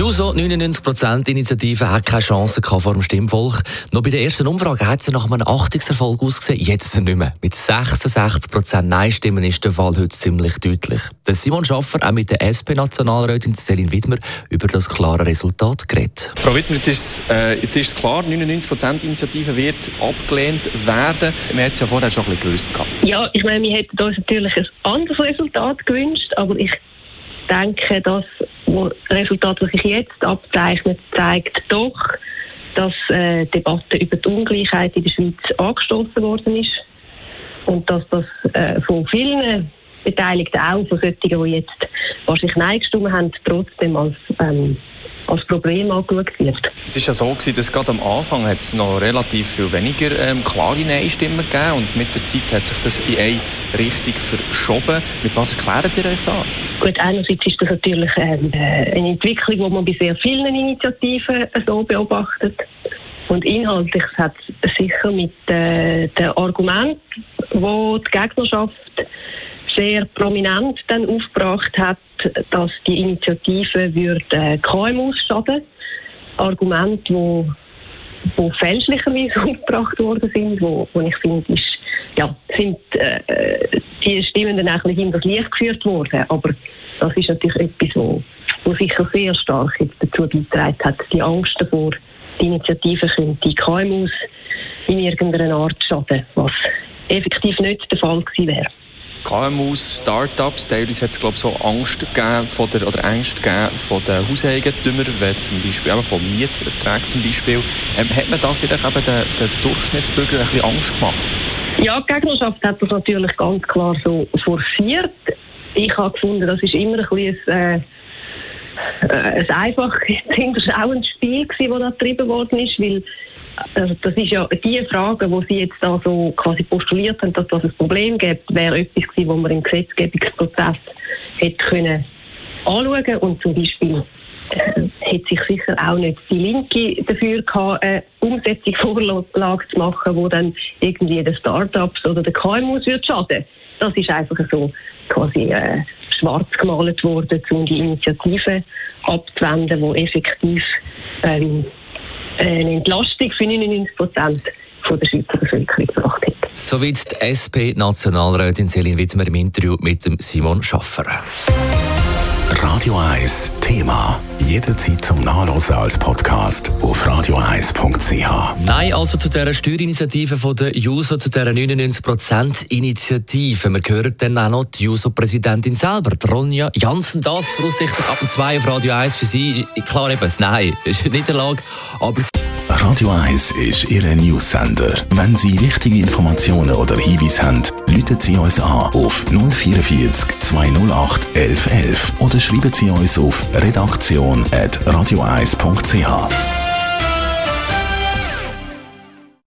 Die JUSO 99%-Initiative hat keine Chance vor dem Stimmvolk. Noch bei der ersten Umfrage hat sie nach einem Achtungserfolg ausgesehen, jetzt nicht mehr. Mit 66% Nein-Stimmen ist der Fall heute ziemlich deutlich. Der Simon Schaffer auch mit der SP-Nationalrätin Céline Widmer über das klare Resultat geredet. Frau Widmer, jetzt ist, äh, jetzt ist klar, 99%-Initiative wird abgelehnt werden. Wir hätten es ja vorher schon ein bisschen gewusst. Ja, ich meine, wir hätten uns natürlich ein anderes Resultat gewünscht, aber ich denke, das Resultat, das sich jetzt abzeichnet, zeigt doch, dass äh, die Debatte über die Ungleichheit in der Schweiz angestoßen worden ist. Und dass das äh, von vielen Beteiligten, auch von solchen, die jetzt wahrscheinlich Nein gestimmt haben, trotzdem als ähm, als Problem angeschaut wird. Es ist ja so gewesen, dass gerade am Anfang hat es noch relativ viel weniger ähm, klare Nein-Stimmen gegeben und mit der Zeit hat sich das in eine Richtung verschoben. Mit was erklärt ihr euch das? Gut, einerseits ist das natürlich ähm, äh, eine Entwicklung, die man bei sehr vielen Initiativen so beobachtet. Und inhaltlich hat es sicher mit äh, den Argumenten, die die Gegnerschaft sehr prominent dann aufgebracht hat, dass die Initiative würde äh, KMUs schaden. Argumente, wo, wo fälschlicherweise aufgebracht worden sind, wo, wo ich finde, ist, ja, sind äh, die Stimmen dann bisschen in das Licht geführt worden. Aber das ist natürlich etwas, wo, wo sicher sehr stark dazu beigetragen hat, die Angst davor, die Initiative könnte KMUs in irgendeiner Art schaden, was effektiv nicht der Fall gewesen wäre. KMUs, Startups, teilweise hat es glaube so Angst gegeben von der, oder Ängste gegeben von den Hauseigentümern, wenn zum Beispiel eben von Mieterträgen zum Beispiel. Ähm, hat man da vielleicht eben den, den Durchschnittsbürger ein bisschen Angst gemacht? Ja, die Gegnerschaft hat das natürlich ganz klar so forciert. Ich habe gefunden, das ist immer ein bisschen ein, äh, ein einfach hinterschauendes Spiel gewesen, das da getrieben worden ist, weil also das ist ja die Frage, die Sie jetzt da so quasi postuliert haben, dass das ein Problem gibt, wäre etwas gewesen, was man im Gesetzgebungsprozess hätte können anschauen und zum Beispiel äh, hätte sich sicher auch nicht die Linke dafür gehabt, eine Umsetzungsvorlage zu machen, wo dann irgendwie den Start-ups oder den KMUs würde schaden. Das ist einfach so quasi äh, schwarz gemalt worden, um die Initiative abzuwenden, die effektiv ähm, eine Entlastung für 99 Prozent der Schweizer Bevölkerung gebracht hat. Soweit die SP-Nationalrätin Selin Wittmer im Interview mit dem Simon Schaffer. Radio 1 Thema. Jederzeit zum Nachlesen als Podcast auf radio1.ch. Nein, also zu dieser Steuerinitiative von der JUSO, zu dieser 99%-Initiative. Wir hören dann auch noch die JUSO-Präsidentin selber, Ronja Janssen. Das voraussichtlich ab dem 2 auf Radio 1 für Sie. Klar eben, Nein, ist eine Niederlage, aber Radio 1 ist Ihr Newsender. Wenn Sie wichtige Informationen oder Hinweise haben, rufen Sie uns an auf 044 208 1111 oder schreiben Sie uns auf redaktion.radio1.ch.